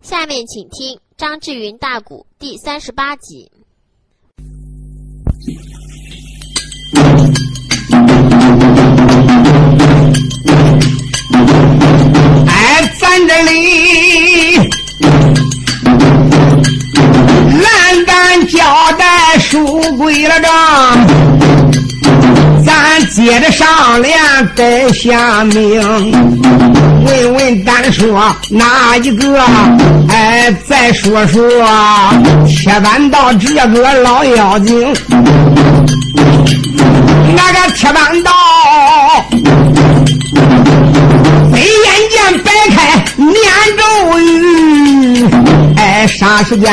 下面请听张志云大鼓第三十八集。哎，咱这里栏杆交代书归了账，接着上联得下命。问问单说哪一个？哎，再说说铁板道这个老妖精，那个铁板道。飞眼间摆开念咒语，哎，啥时间？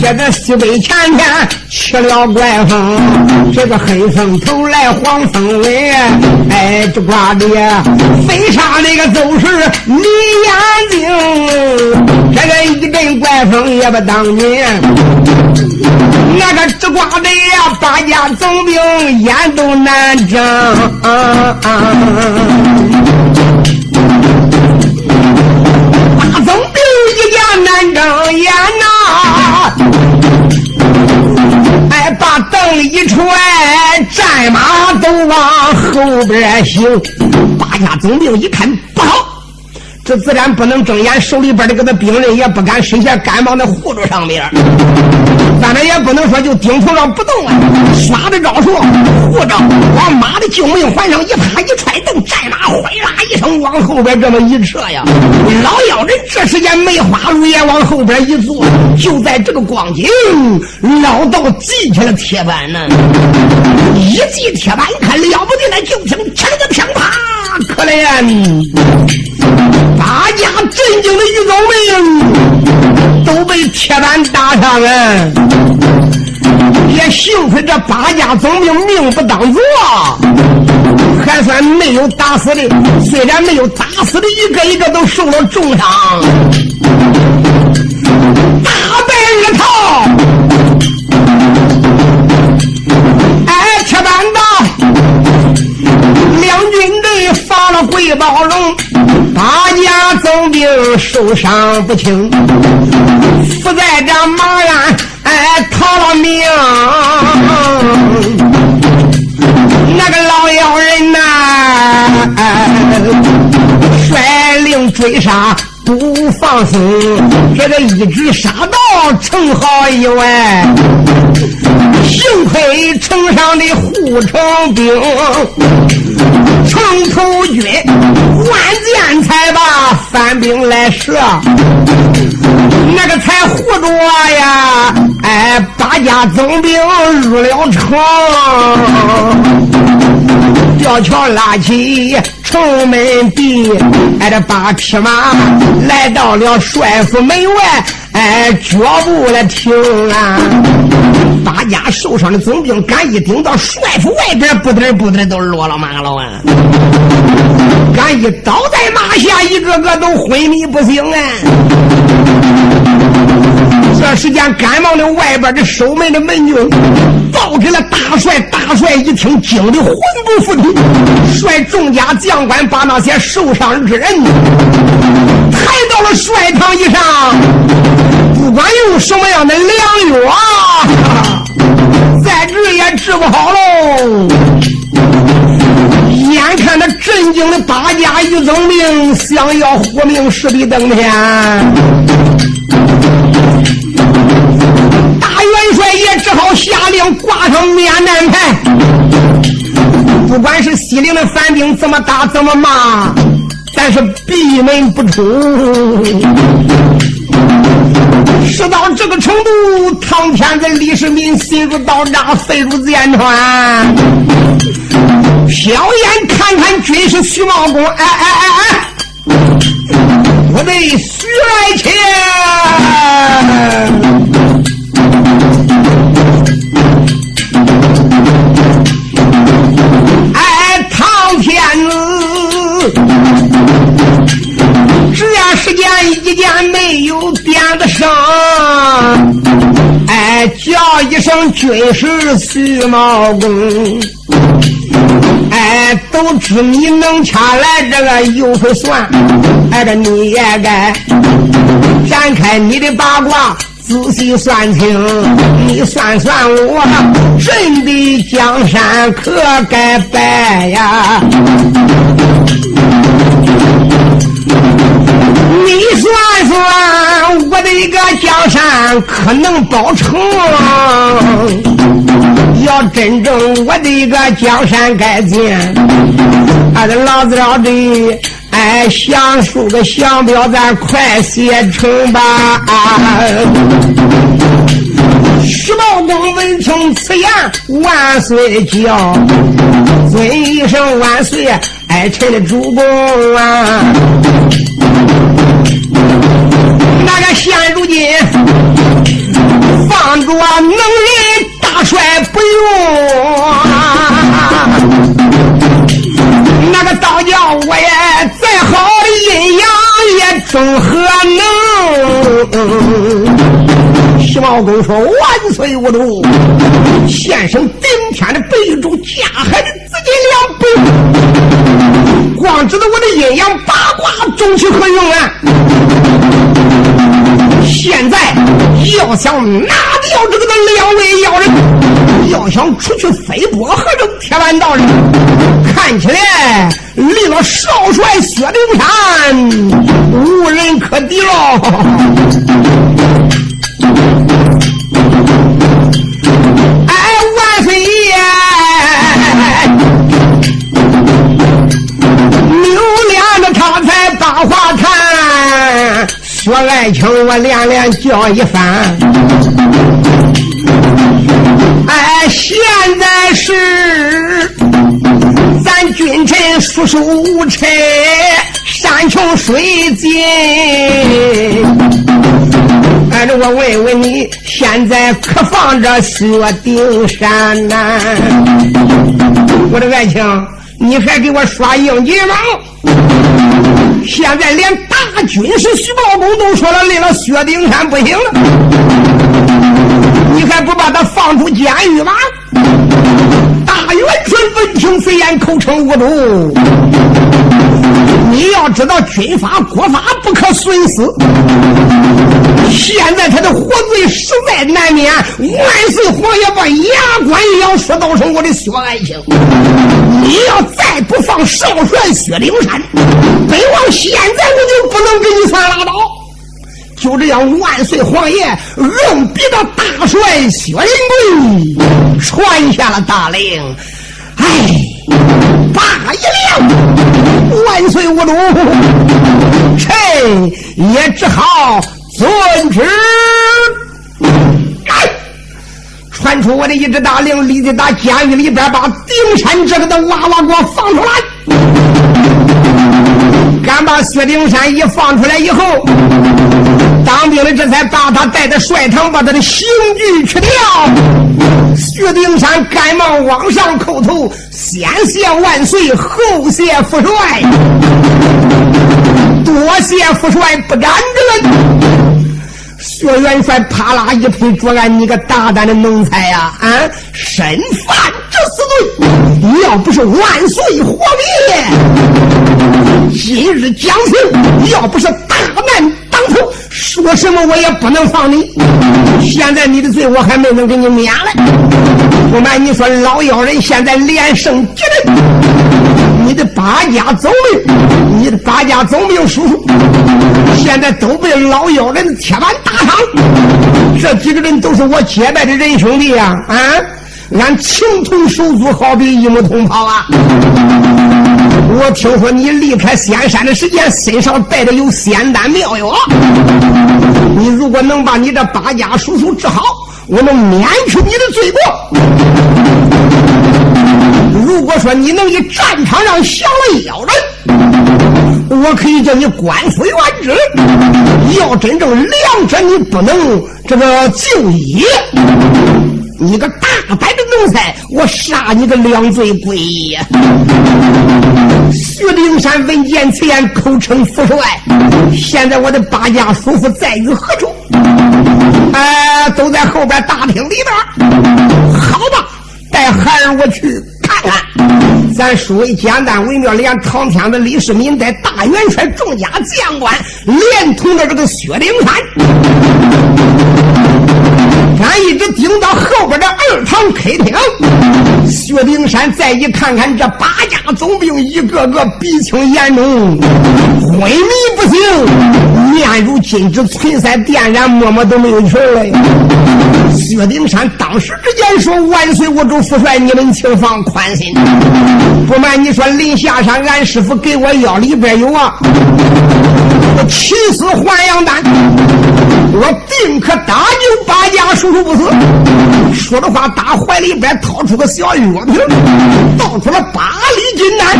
这个西北前天起了怪风，这个黑风头来黄风尾，哎，这刮的飞沙那个都是你眼睛，这个一阵怪风也不当你，那个这刮的呀，八家总兵眼都难睁。总兵一家难睁眼呐！哎，把灯一踹，战马都往后边行。八家总兵一看不好。这自然不能睁眼，手里边的这个兵刃也不敢伸下，赶忙的护住上面。咱们也不能说就顶头上不动啊，耍的招数护着，往马的救命环上一趴一踹蹬，战马哗啦一声往后边这么一撤呀。老妖人这时间梅花鹿也往后边一坐，就在这个光景，老道记起了铁板呢。一记铁板，一看了不得了，就听听个乒啪，可怜。八家震惊的玉宗命都被铁板打上了，也幸亏这八家总兵命不当作，还算没有打死的。虽然没有打死的，一个一个都受了重伤。大败二套，哎，铁板的两军桂宝龙。八家总兵受伤不轻，伏在这马鞍，哎，逃了命。那个老妖人呐，率领追杀不放松，这个一直杀到城壕以外。幸亏城上的护城兵，城头军万箭才把反兵来射，那个才护住我呀！哎，八家总兵入了城，吊桥拉起城门闭，哎，这八匹马来到了帅府门外。哎，脚步来停啊！八家受伤的总兵赶一顶到帅府外边，不得不得都落了马了啊！赶一倒在马下，一个个都昏迷不醒啊！这时间，赶忙的外边的守门的门军报给了大帅，大帅一听，惊得魂不附体，率众家将官把那些受伤之人抬到了帅堂以上。不管用什么样的良药，再治也治不好喽。眼看着震惊的八家一总兵想要活命势必登天，帅也只好下令挂上免战牌。不管是西陵的反兵怎么打怎么骂，但是闭门不出。事到这个程度，唐天子李世民心如刀扎，肺如剑穿。瞟眼看看军师徐茂公，哎哎哎哎，我的徐爱卿，天子。时间一件没有点子声，哎，叫一声军师徐茂公，哎，都知你能掐来这个油水算，哎，这你也该展开你的八卦，仔细算清。你算算我，朕的江山可该败呀？你算算我的一个江山可能保成？要真正我的一个江山改建，俺的老子老的哎，想书个降表，咱快写成吧。徐茂公闻听此言，万岁叫，尊一声万岁，爱臣的主公啊！那个现如今放着能人。大帅不用，那个道教我也再好的阴阳也终何能？徐茂公说：“万岁无毒，先生顶天的白主，加海的自己两倍，光知道我的阴阳八卦，终其何用啊？现在要想拿掉这个的两位妖人，要想出去飞波河中铁板道人，看起来离了少帅薛丁山无人可敌喽！哎，万岁爷，扭脸的他才把话谈。说爱情，我连连叫一番。束手无策，山穷水尽。哎，这我问问你，现在可放着薛丁山呐？我的爱情，你还给我耍硬劲吗？现在连大军师徐茂公都说了，离了薛丁山不行了，你还不把他放出监狱吗？大元帅闻听非言，口称无毒。你要知道，军法国法不可损失。现在他的活罪实在难免。万岁皇爷把牙关咬，说道声我的薛爱卿，你要再不放少帅薛丁山，本王现在我就不能给你算拉倒。就这样，万岁皇爷硬逼着大帅薛仁贵传下了大令。哎。大一亮，万岁无毒，臣也只好遵旨。传出我的一只大令，立即打监狱里边把丁山这个的娃娃给我放出来。敢把薛丁山一放出来以后，当兵的这才把他带到帅堂，把他的刑具去掉。薛丁山赶忙往上叩头，先谢万岁，后谢父帅，多谢父帅不敢认。薛元帅啪啦一拍桌案：“你个大胆的奴才呀！啊，身犯这死罪！要不是万岁皇爷今日将刑，要不是大难当头，说什么我也不能放你。现在你的罪我还没能给你免了。不瞒你说，老妖人现在连胜几人，你的八家走命，你的八家走命叔叔，现在都被老妖人铁板打伤。这几个人都是我结拜的人兄弟呀！啊，俺情同手足，好比一母同胞啊！我听说你离开仙山的时间，身上带着有仙丹妙药，你如果能把你这八家叔叔治好，我能免去你的罪过。如果说你能以战场上降了妖人，我可以叫你官复原职。要真正两者你不能这个就医，你个大胆的奴才，我杀你个两罪归一。薛丁山闻见此言，口称父帅。现在我的八家叔父在于何处？哎，都在后边大厅里边。好吧，带孩儿我去。看看，咱书为简单为妙，连唐天的李世民带大元帅众家将官，连同着这个薛丁山。俺一直盯到后边的二堂开厅，薛丁山再一看看这八家总兵，一个个鼻青眼肿，昏迷不醒，面如金纸，唇腮电燃，摸摸都没有神了。薛丁山当时之间说：“万岁，我主父帅，你们请放宽心。不瞒你说，临下山，俺师傅给我药里边有啊，起死还阳丹，我定可搭救八家叔叔。”不死，说着话，打怀里边掏出个小药瓶，倒出了八粒金丹，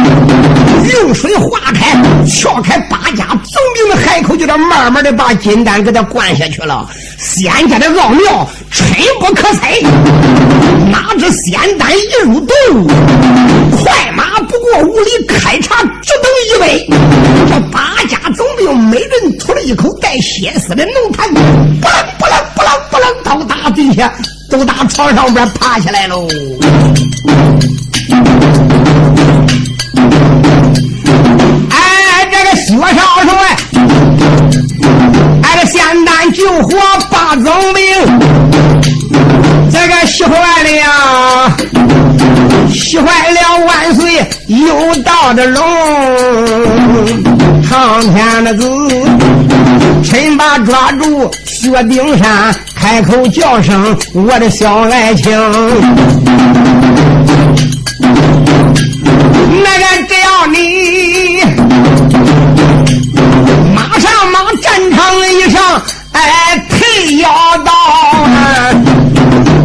用水化开，撬开八家总兵的海口，就这慢慢的把金丹给他灌下去了。仙家的奥妙，深不可测。哪知仙丹一入肚，快马不过五里，开茶只等一杯。这八家总兵每人吐了一口带血丝的浓痰，不冷不冷不冷不冷，都打地下，都打床上边爬起来喽。哎，这个薛少说哎，这仙丹救火八总兵。这个喜坏了呀，喜坏了万岁有道的龙，长天的子，趁把抓住薛丁山，开口叫声我的小爱情。那个只要你马上往战场一上，哎，退腰刀。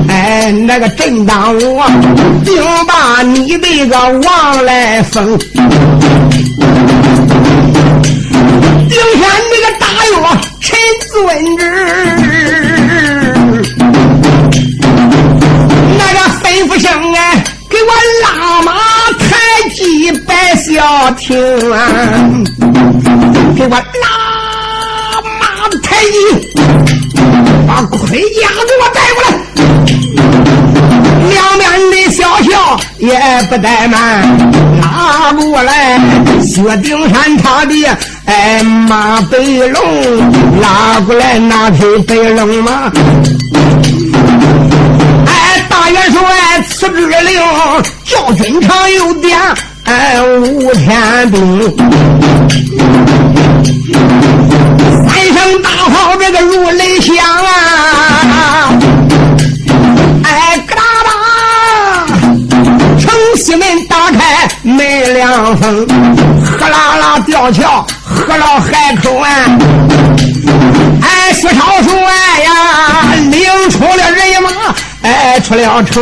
哎，那个正当我定把你这个王来封，定下陈尊旨，那个吩咐声啊，给我拉马抬骑百小亭啊，给我拉马抬骑，把盔甲给也不怠慢，拉过来薛丁山他的哎马背龙，拉过来那匹白龙马。哎，大元帅此之令，叫军长有点哎五天兵，三声大炮这个如雷响啊！西门打开没凉风，呼啦啦吊桥，喝了海口岸。哎，薛少说呀，领出了人马，哎，出了城。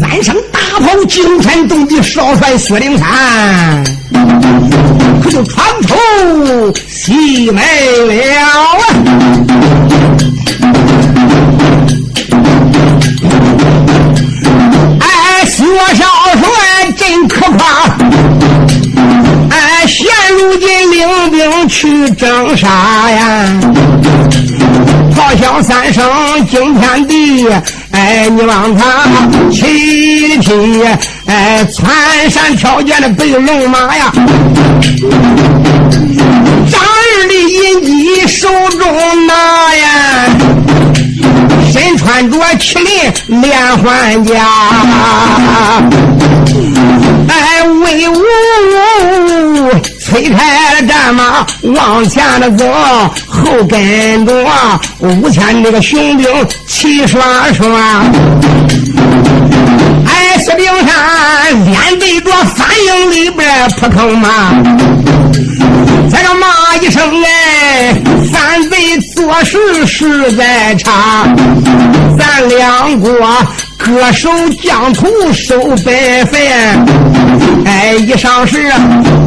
三声大炮惊天动地，少帅薛丁山可就闯出西门了啊！岳少帅真可怕！哎，现如今领兵去征沙呀，咆哮三声惊天地！哎，你望他骑的匹，哎，穿山跳涧的白龙马呀，张二的银戟手中拿呀。身穿着麒麟连环甲，哎，威武催开了战马往前的走，后跟着五千那个雄兵齐刷刷。哎，石兵山连对着反营里边扑腾马。他个骂一声哎，反贼做事实在差，咱两国各守疆土守百分。哎，一上市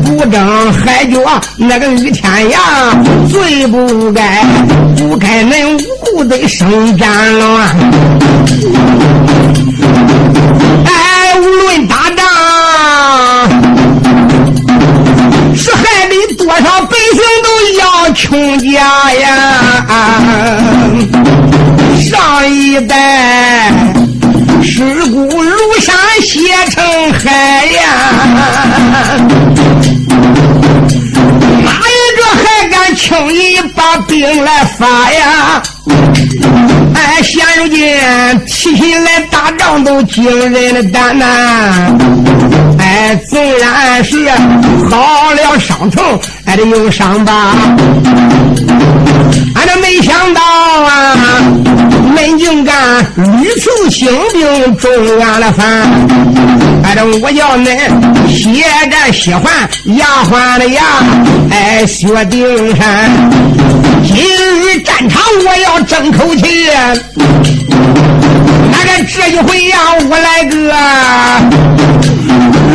不争海角，那个于天涯罪不该，不该恁无故的生战乱。多少百姓都要穷家呀！上一代尸骨。如山血成海呀！哪一个还敢轻易把兵来发呀？哎，现如今提起来打仗都惊人的胆呐！哎，纵然是好了伤痛，还得有伤疤。俺这没想到啊，恁竟敢屡次兴兵中原了反！俺这我叫恁血战血还牙还了牙！哎，薛丁山，今战场我要争口气。那个这一回呀，我来个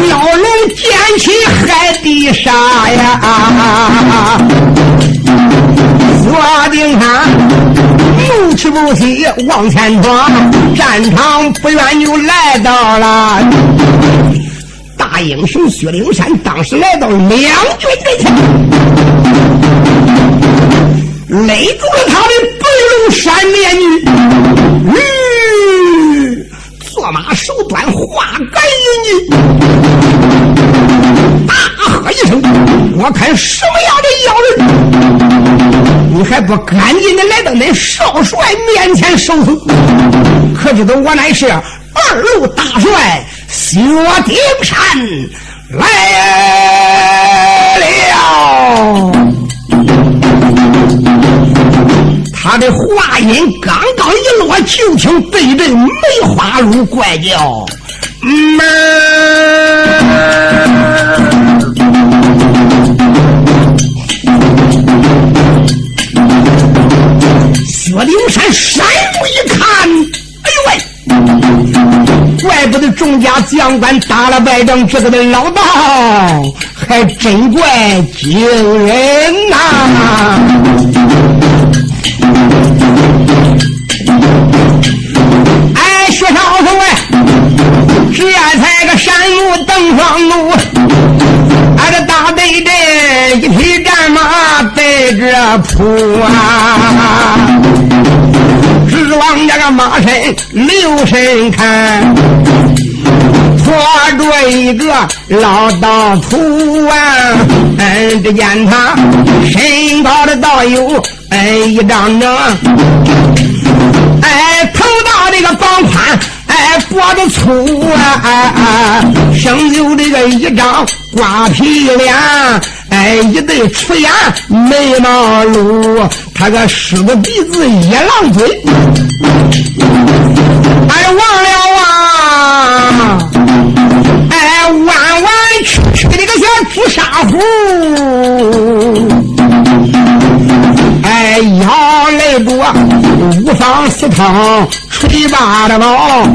老龙捡起海底沙呀！我定他怒气不息往前闯，战场不远就来到了。大英雄薛丁山当时来到两军面前，勒住了他的白龙山面女，吁，坐马手端花杆银戟，大喝一声：“我看什么样的妖人，你还不赶紧的来到那少帅面前受死？可知道我乃是二路大帅薛丁山。来的话音刚刚一落，就听对阵梅花鹿怪叫：“门！”薛灵山闪目一看，哎呦喂！怪不得众家将官打了败仗，这个的老道还真怪惊人呐！哎，薛少峰哎，这才个山路登双路，俺这大队的一匹战马带着扑啊，直往这个马身留神看，拖着一个老道徒啊，嗯，只见他身高的倒有。哎，一张能，哎，头大这个膀宽，哎，脖子粗啊，生就这个一张瓜皮脸，哎，一对出眼眉毛露，他个狮子鼻子野狼嘴，哎，忘了啊，哎，弯弯曲曲的个小朱砂壶。腰肋骨五方四通，垂八的毛，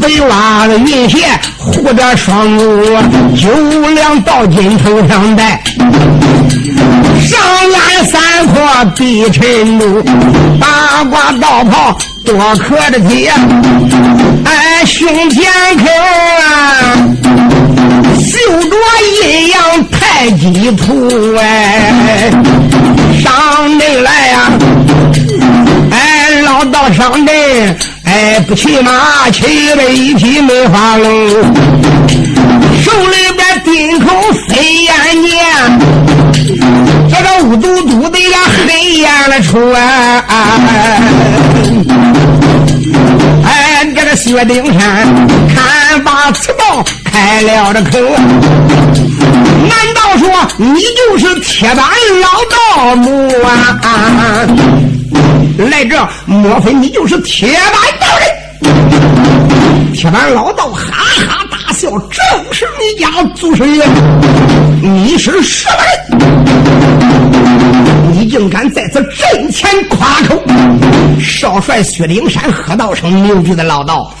白袜子云鞋护着双目，九两倒金头上戴，上安三阔碧尘路，八卦道袍多可的铁，哎，胸前口啊，绣着阴阳太极图哎。上阵来呀！哎，老道上阵，哎，不骑马，骑了一匹梅花鹿，手里边顶口飞烟剑，这个乌嘟嘟的呀，黑烟了出啊！哎，这个薛丁山看把此道开了这口。难道说你就是铁板老道母啊？来这，莫非你就是铁板道人？铁板老道哈哈大笑，正是你家祖师爷。你是什么人？你竟敢在此阵前夸口？少帅薛灵山喝道声：“牛逼的老道！”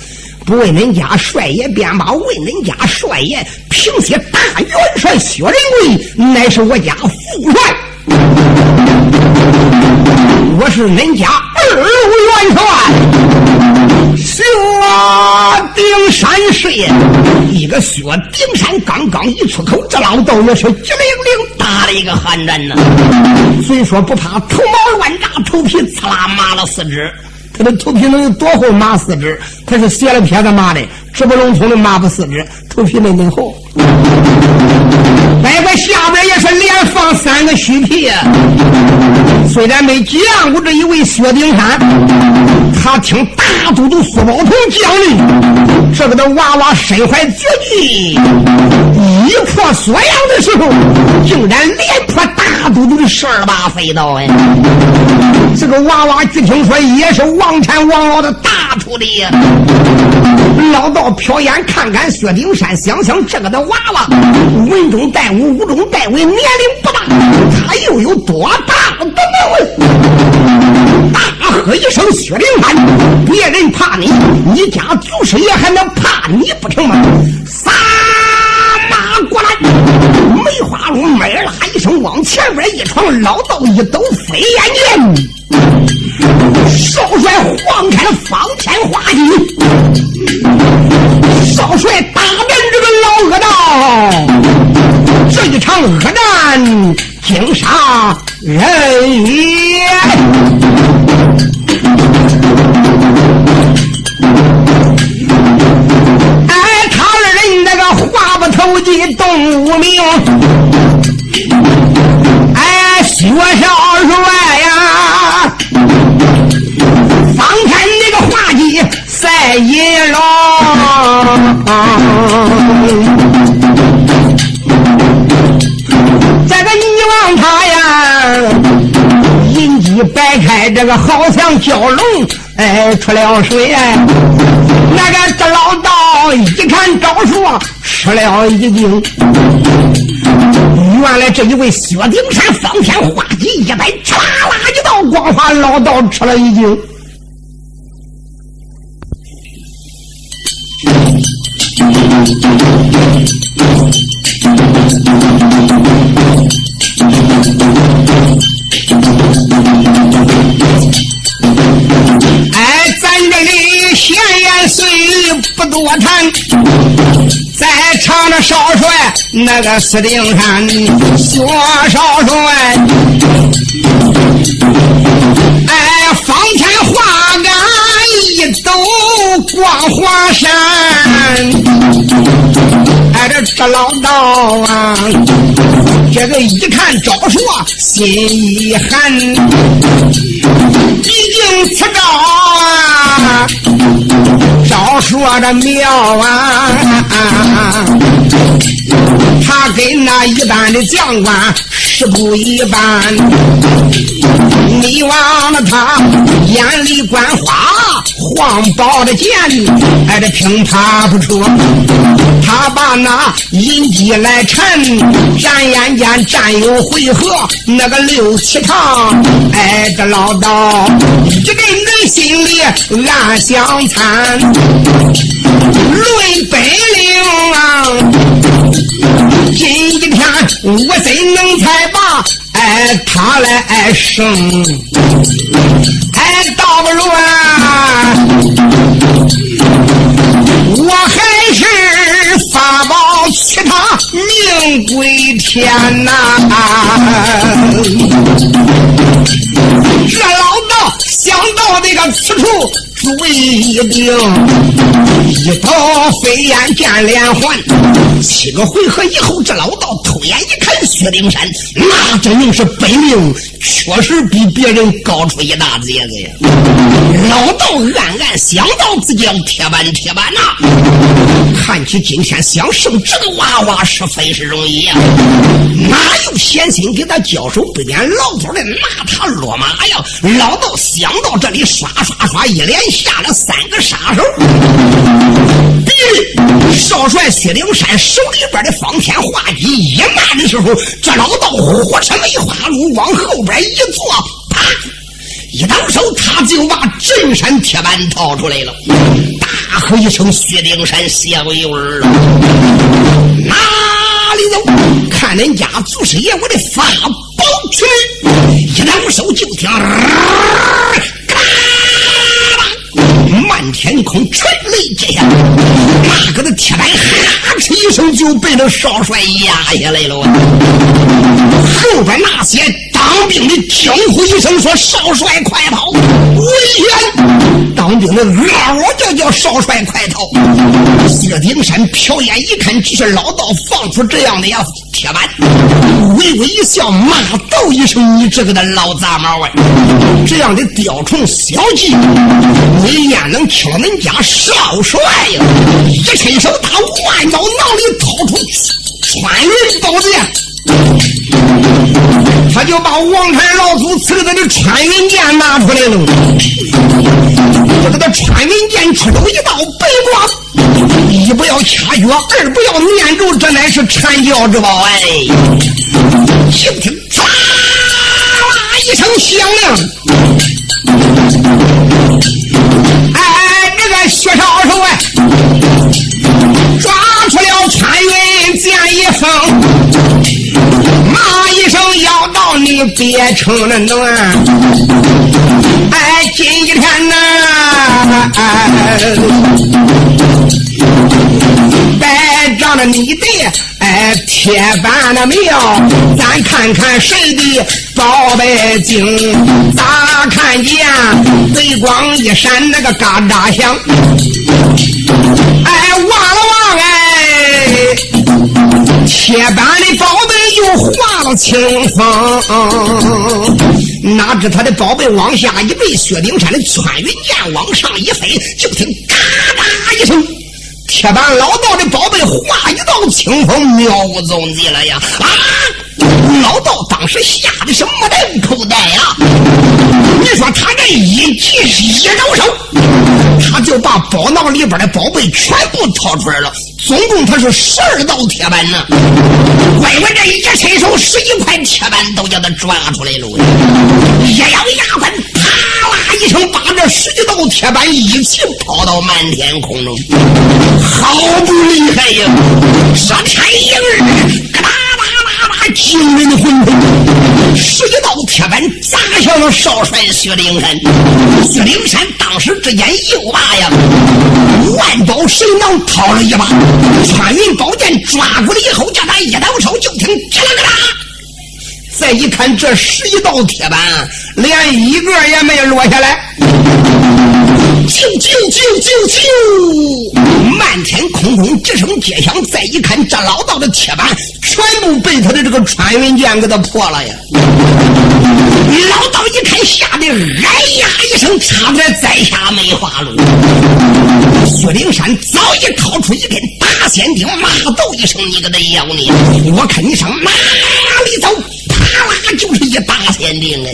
不为恁家帅爷便罢，为恁家帅爷平息大元帅薛仁贵，乃是我家副帅，我是恁家二元帅丁山师爷。一个薛丁山刚刚一出口，这老道也是机灵灵打了一个寒战呢。虽说不怕头毛乱炸，头皮刺啦麻了四肢。他的头皮能有多厚？麻四肢，他是斜了撇子麻的，直不隆通的麻不四肢，头皮没嫩厚。外边下边也是连放三个虚屁。虽然没见过这一位薛丁山，他听大都督苏宝同讲的，这个的娃娃身怀绝技，一破锁阳的时候，竟然连破大都督的十二把飞刀哎！这个娃娃据听说也是王禅王老的大徒弟。老道瞟眼看看薛丁山，想想这个的娃娃文中带武，武中带文，年龄不大，他又有多大能问？大喝一声：“薛丁山，别人怕你，你家祖师爷还能怕你不成吗？”杀，梅花鹿咩啦一声往前边一闯，老道一抖飞眼睛，少帅晃开了方天画戟。少帅打遍这个老恶道，这一场恶战惊杀人也。投机动无名，哎，薛少帅呀，方天那个画戟赛银龙。这个你望他呀，银鸡摆开，这个好像蛟龙哎出了水。那个这老道一看招数，吃了一惊。原来这一位薛丁山方天画戟一摆，唰啦一道光华，老道吃了一惊。我谈，再唱着少帅那个司令山，薛少帅，哎，方天画杆一抖光华山。哎，这这老道啊，这个一看招数，心一寒。毕竟此招啊，招数的妙啊，他跟那一般的将官。是不一般，你忘了他眼里观花，黄宝的剑，哎这平他不出。他把那银鸡来缠，眨眼间战有回合，那个六七场，哎这老道一个人心里暗相残，论本领啊。今天我怎能才把哎他来生？哎，倒不如啊，我还是法宝其他命归天呐！这老道想到这个此处。主意一定，一刀飞燕见连环。七个回合以后，这老道眼一看，薛丁山那真正是本领，确实比别人高出一大截子呀。老道暗暗想到自己要铁板铁板呐，看起今天想胜这个娃娃是非是容易呀？哪有闲心给他交手？不点老头的拿他落马呀？老道想到这里，刷刷刷一连。下了三个杀手，少帅薛丁山手里边的方天画戟一慢的时候，这老道火车梅花鹿往后边一坐，啪，一倒手，他就把镇山铁板掏出来了，大喝一声：“薛丁山小油儿了，哪里走？看人家祖师爷我的法宝锤，一倒手就听。”漫天空，沉雷之下，那个的铁板哈哧一声就被那少帅压下来了。后边那些当兵的惊呼一声说：“少帅快跑！危险！”当兵的嗷叫叫：“少帅快逃！”薛丁山瞟眼一看，这是老道放出这样的呀铁板，微微一笑，骂道一声：“你这个的老杂毛啊！这样的雕虫小技，你焉能听了恁家少帅呀？”一伸手他万宝囊里掏出穿云宝剑。他就把王禅老祖赐给他的穿云箭拿出来了，就给他穿云箭出手一道白光，一不要掐诀，二不要念咒，这乃是禅教之宝哎！就听唰啦一声响亮，哎，这个薛少手哎，出了穿云箭一封。你别成了暖，哎，今天呐，摆着了你的哎铁板的庙，咱看看谁的宝贝精。咋看见微光一闪，那个嘎嘎响？哎，望了望哎，铁板的宝贝。又化了清风，哪知他的宝贝往下一坠，薛丁山的穿云箭往上一飞，就听嘎哒一声，铁板老道的宝贝化一道清风，秒走你了呀！啊！老道当时吓得是目瞪口呆呀！你说他这一急一招手，他就把宝囊里边的宝贝全部掏出来了。总共他是十二道铁板呢，乖乖这一伸手，十一块铁板都叫他抓出来了。一咬牙关，啪啦一声，把这十几道铁板一起抛到满天空中，好不厉害呀！说天应日，惊人的魂魄，十几道铁板砸向了少帅薛灵山。薛灵山当时之间又把呀，万宝神囊掏了一把。穿云宝剑抓过来以后，叫他一抖手，就听“吱啦啦”。再一看，这十一道铁板，连一个也没落下来。空空几声街响。再一看，这老道的铁板全部被他的这个穿云剑给他破了呀！老道一看，吓得哎呀一声，差点栽下梅花鹿。薛灵山早已掏出一根大仙钉，骂道一声：“你个的妖孽！我看你上哪里走！”啪啦，就是一大仙钉哎！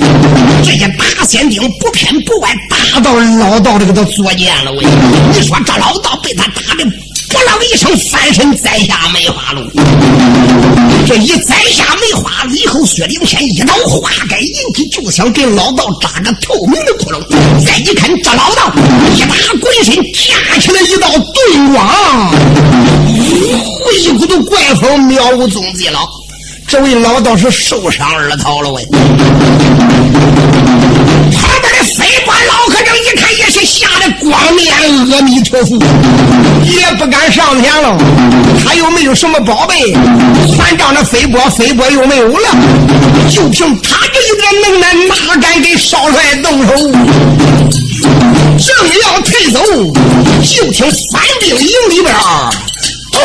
这些大仙钉不偏不歪打到老道这个左肩了喂！你说这老道被他打的。扑棱一声，翻身栽下梅花鹿。这一栽下梅花鹿以后，薛灵山一刀花盖银起，就想给老道扎个透明的窟窿。再一看，这老道一打滚身，架起来一道盾光，一股子怪风渺无踪迹了。这位老道是受伤而逃了喂。旁边的飞官老和尚一看，也是吓得光面阿弥陀佛，也不敢上前了。他又没有什么宝贝，船长的飞波飞波又没有了，就凭他这一点能耐，哪敢给少帅动手？正要退走，就听三兵营里边儿，咣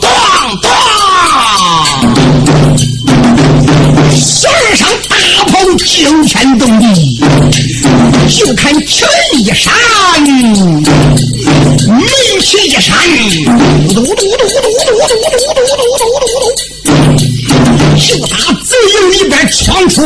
咣咣。十二声大炮惊天动地，就看拳一闪，眉气一闪，嘟嘟嘟嘟嘟嘟嘟嘟嘟嘟嘟嘟，就打贼营里边闯出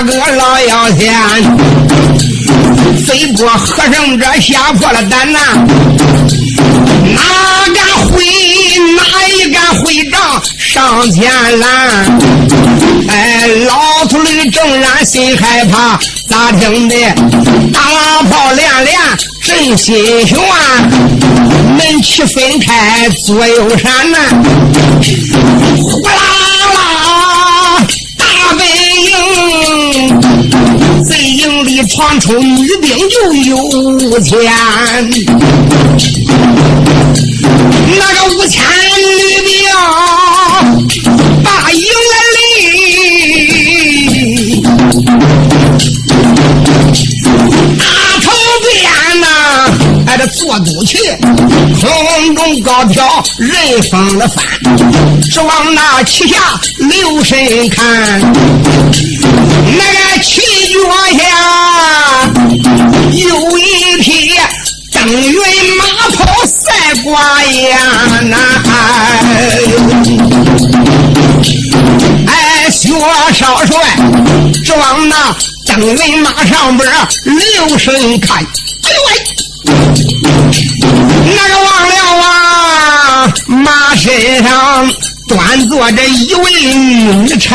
那个老妖仙，飞波和尚这吓破了胆呐，哪敢回，哪一敢回帐上前拦。哎，老秃驴正然心害怕，咋听的？大炮连连震心弦，门旗分开左右闪呐，闯出女兵就有千，那个五千女兵把营里，大头鞭呐，挨着坐肚去，空中高挑人风的帆，只往那旗下留神看，那个旗脚下有一匹登云马跑赛挂雁呐。哎，薛少帅只往那登云马上边留神看，哎呦喂！那端坐着一位女婵娟，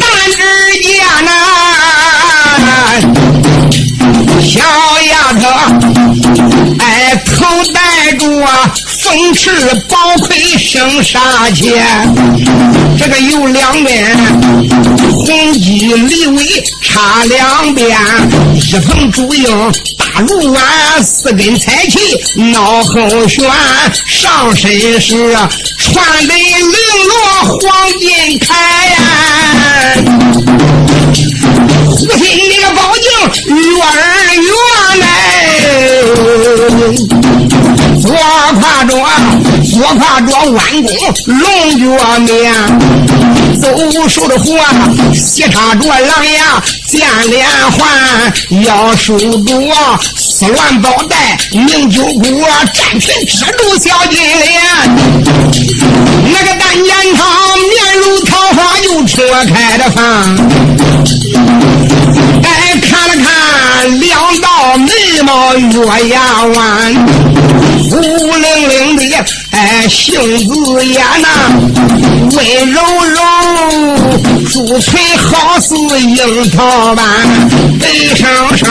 但只见那小丫头，哎，头戴着啊风翅宝盔生杀气，这个有两面红衣立尾插两边，一捧竹影大如碗，四根彩旗脑后悬，上身是穿的绫罗黄金铠我挎着弯弓龙角面，走手的活斜插着狼牙剑连环，腰束着丝鸾宝带名酒锅，战裙遮住小金莲，那个单眼汤面如桃花又戳开的饭，哎看了看两道眉毛月牙弯。孤零零的，哎，杏子眼呐，温柔柔，朱唇好似樱桃般，背上上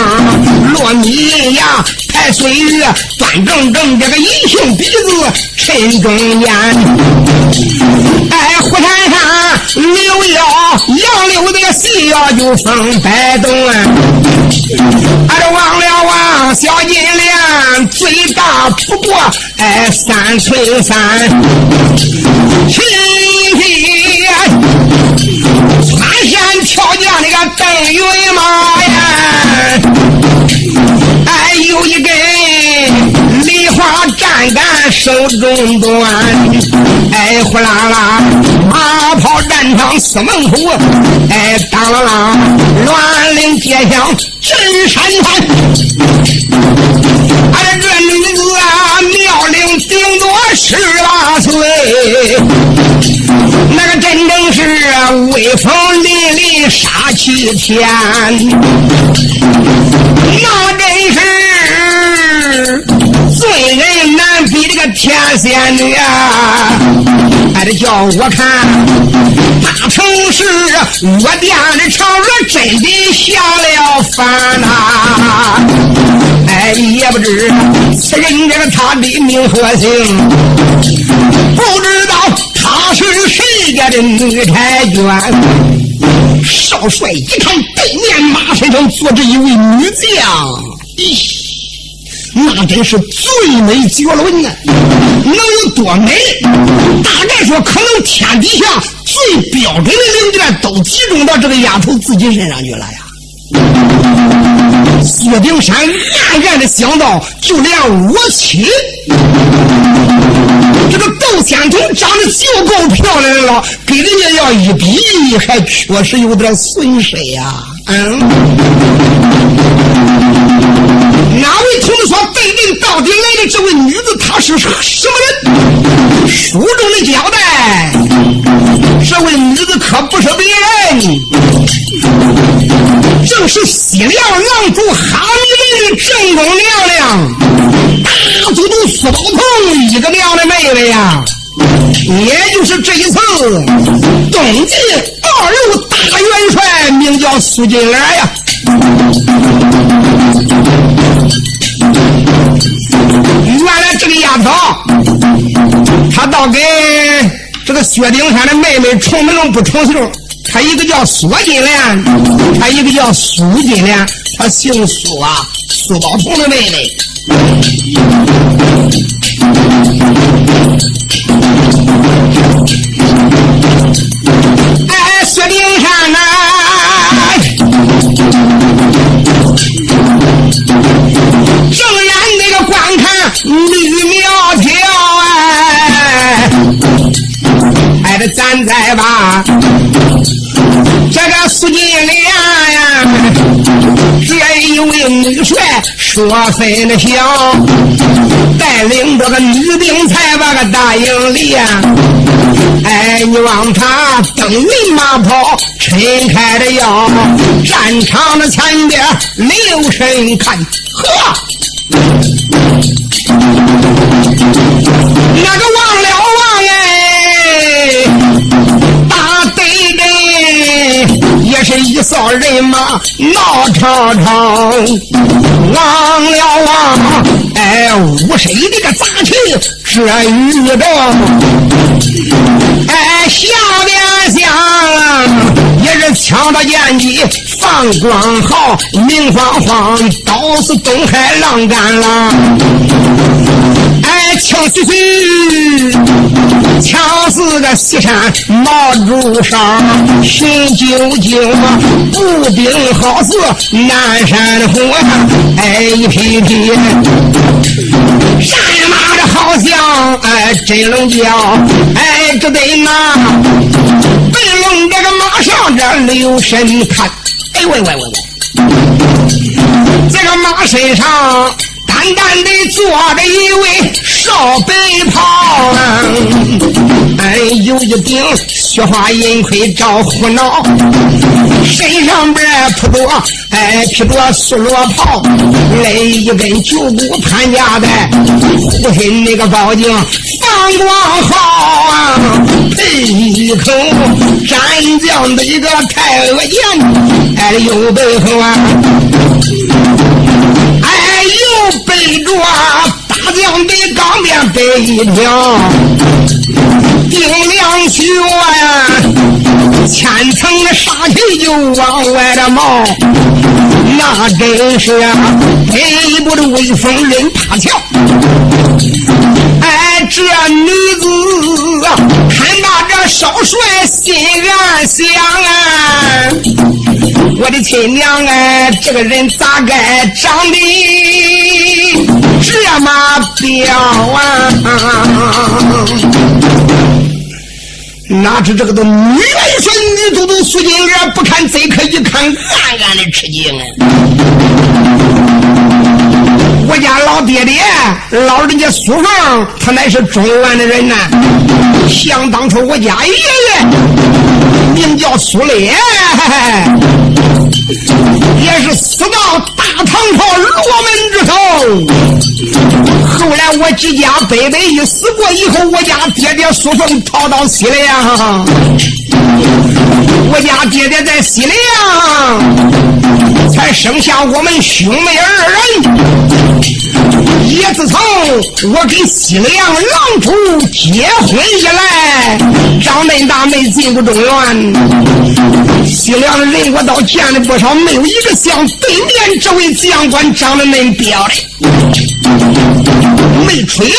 落米牙，抬岁月端正正，这个银杏鼻子沉中间，哎，虎山上柳腰杨柳的细腰就风摆动啊，俺这忘了啊，小金莲最大不过哎三寸三，晴天将那个邓云马呀，哎有一根梨花站杆手中端，哎呼啦啦马跑战场四门虎，哎当啷啷乱铃街响震山川，俺这女子啊妙龄顶多十八岁，那个真正是威风杀气天，那真是罪人难比这个天仙女啊！还得叫我看，大城市我店的嫦娥真的下了凡呐！哎，也不知此人这个他的名和姓，不知道他是谁家的女婵娟。少帅一看对面马身上坐着一位女将，咦，那真是最美绝伦呐！能有多美？大概说，可能天底下最标准的零件都集中到这个丫头自己身上去了呀。薛丁山暗暗的想到，就连我妻这个窦仙童长得就够漂亮了，跟人家要一比，还确实有点损失呀。嗯，哪位同志说对面到底来的这位女子，她是什么人？书中的交代，这位女子可不是别人，正是西凉狼主哈密正宫娘娘，大都督苏宝同一个娘的妹妹呀，也就是这一次东晋二路大元帅，名叫苏金莲呀。原来这个丫头，她倒给这个薛丁山的妹妹重名不重姓，她一个叫苏金莲，她一个叫苏金莲，她姓苏啊，苏宝同的妹妹。哎，薛丁山呐！绿苗条哎，还得站在吧这个苏金莲呀，帅说分的晓，带领着个女兵才把个大营里呀，哎，你望他登云马跑，抻开了腰，战场的前边留神看，呵。那个忘了是一扫人马闹吵吵，忘了王哎，五谁的个杂情这雨中，哎，下边想也是抢着剑戟放光好，明晃晃刀是东海浪干了。哎，枪须须，枪似个西山毛竹梢，雄赳赳，步兵好似南山火，哎，一匹匹战马的好像哎真龙叫，哎，这得马，白龙这个马上这留神看，哎喂喂喂喂，这个马身上。单单的坐着一位少白袍，哎，有一顶雪花银盔罩虎脑，身上边铺着哎披着素罗袍，来一根九股潘家带，护身那个宝镜放光好啊，配一口斩将的一个太阿剑，哎，右背后啊。背着大将的钢鞭背一条，顶两穴呀，千层的杀气就往外的冒，那真是啊，背部的威风人怕瞧。哎，这女子看到这少帅心暗想啊，我的亲娘哎，这个人咋个长得这么彪啊？哪知这个都女元帅女都督苏金莲不看贼客，一看暗暗的吃惊啊！我家老爹爹，老人家苏凤，他乃是中原的人呐。想当初我家爷爷名叫苏烈，也是死到大唐朝罗门之头。后来我几家伯伯一死过以后，我家爹爹苏凤逃到西凉。我家爹爹在西凉，才生下我们兄妹二人。也自从我跟西凉狼主结婚以来，长恁大没进过中原。西凉人我倒见了不少，没有一个像对面这位将官长得恁彪的。没出营，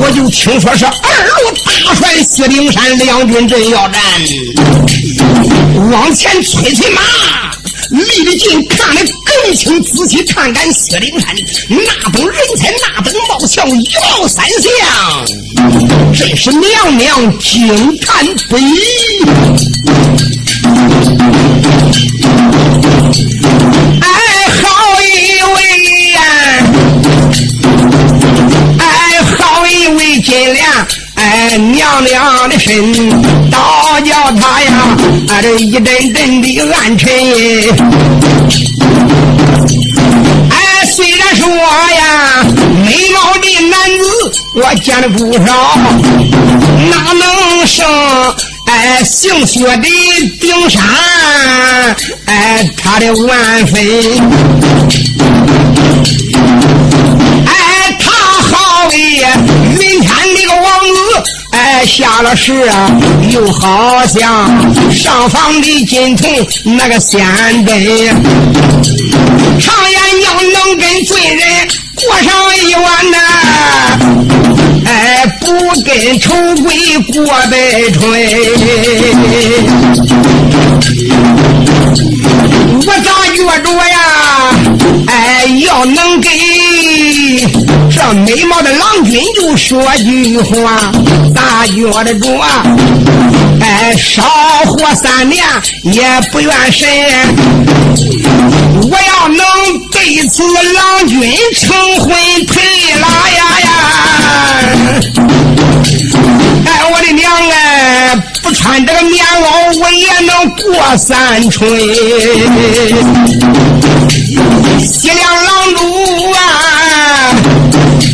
我就听说是二路大帅薛丁山两军阵要战，往前催催马，离得近看得更清，仔细看看薛丁山那等人才，那等貌相，一貌三相，真是娘娘惊叹不已。哎，好一位呀！哎，好一位金莲，哎，娘娘的身，倒叫他呀，啊，这一阵阵的暗沉。哎，虽然说呀，美貌的男子我见了不少，哪能胜哎姓薛的丁山哎他的万分？哎，下了世啊，又好像上房的金童那个仙根。常言要能跟罪人过上一晚呐，哎，不跟丑鬼过白春。我咋觉着呀？哎，要能给。这美貌的郎君就说句话，大觉得着，哎，少活三年也不怨神。我要能对此郎君成婚配啦呀呀！哎，我的娘哎，不穿这个棉袄我也能过三春。西凉郎主啊！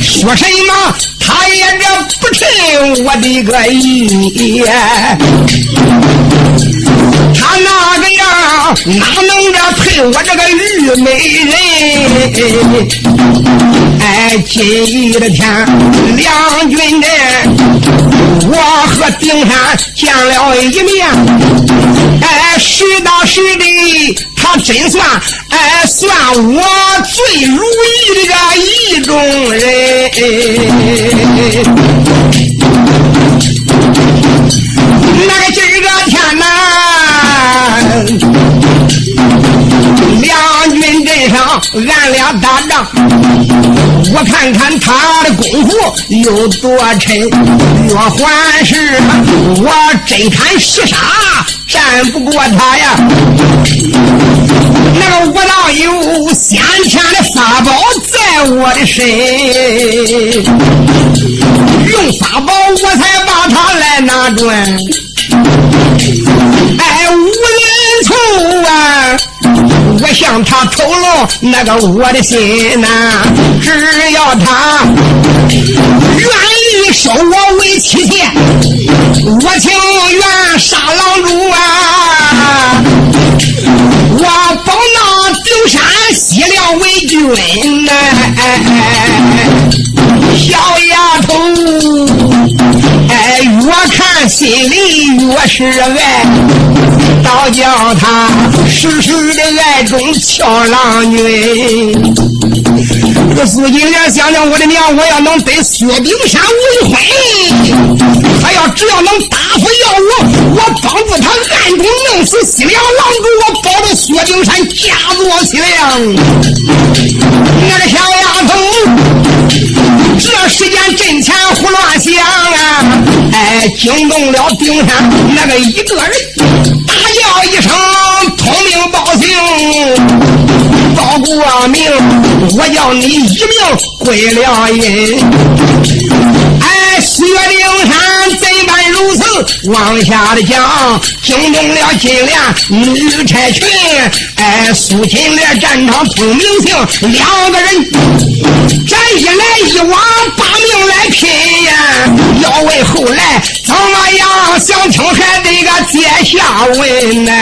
说什么，他也这不听我的个意。他那个样，哪能这配我这个玉美人？哎，今日的天，梁军人，我和丁山见了一面。哎，实打实的，真算哎算我最如意的个意中人。那个今儿个天呐，两军阵上俺俩打仗，我看看他的功夫有多沉。若还是我真看实杀，战不过他呀。那个我倒有先天的法宝在我的身，用法宝我才把他来拿转。哎，无人处啊！我向他透露那个我的心呐，只要他愿意收我为妻妾，我情愿杀狼主啊！我保那顶山西凉为君呐，心里越是爱，倒叫他时时的爱中俏郎君。这个苏金莲想想，我的娘，我要能得薛丁山为婚，他要只要能答复要我，我帮助他暗中弄死西凉狼主，我保着薛丁山家做西凉。那个小丫头，这时间阵前胡乱响啊！哎，惊动了顶山那个一个人，大叫一声：“通名报姓，报过名，我叫你一命归了阴。”不曾？往下的讲，惊动了金莲女差群。哎，苏金莲战场通明星，两个人这一来一往，把命来拼呀！要问后来怎么样？想听还得个接下文呢。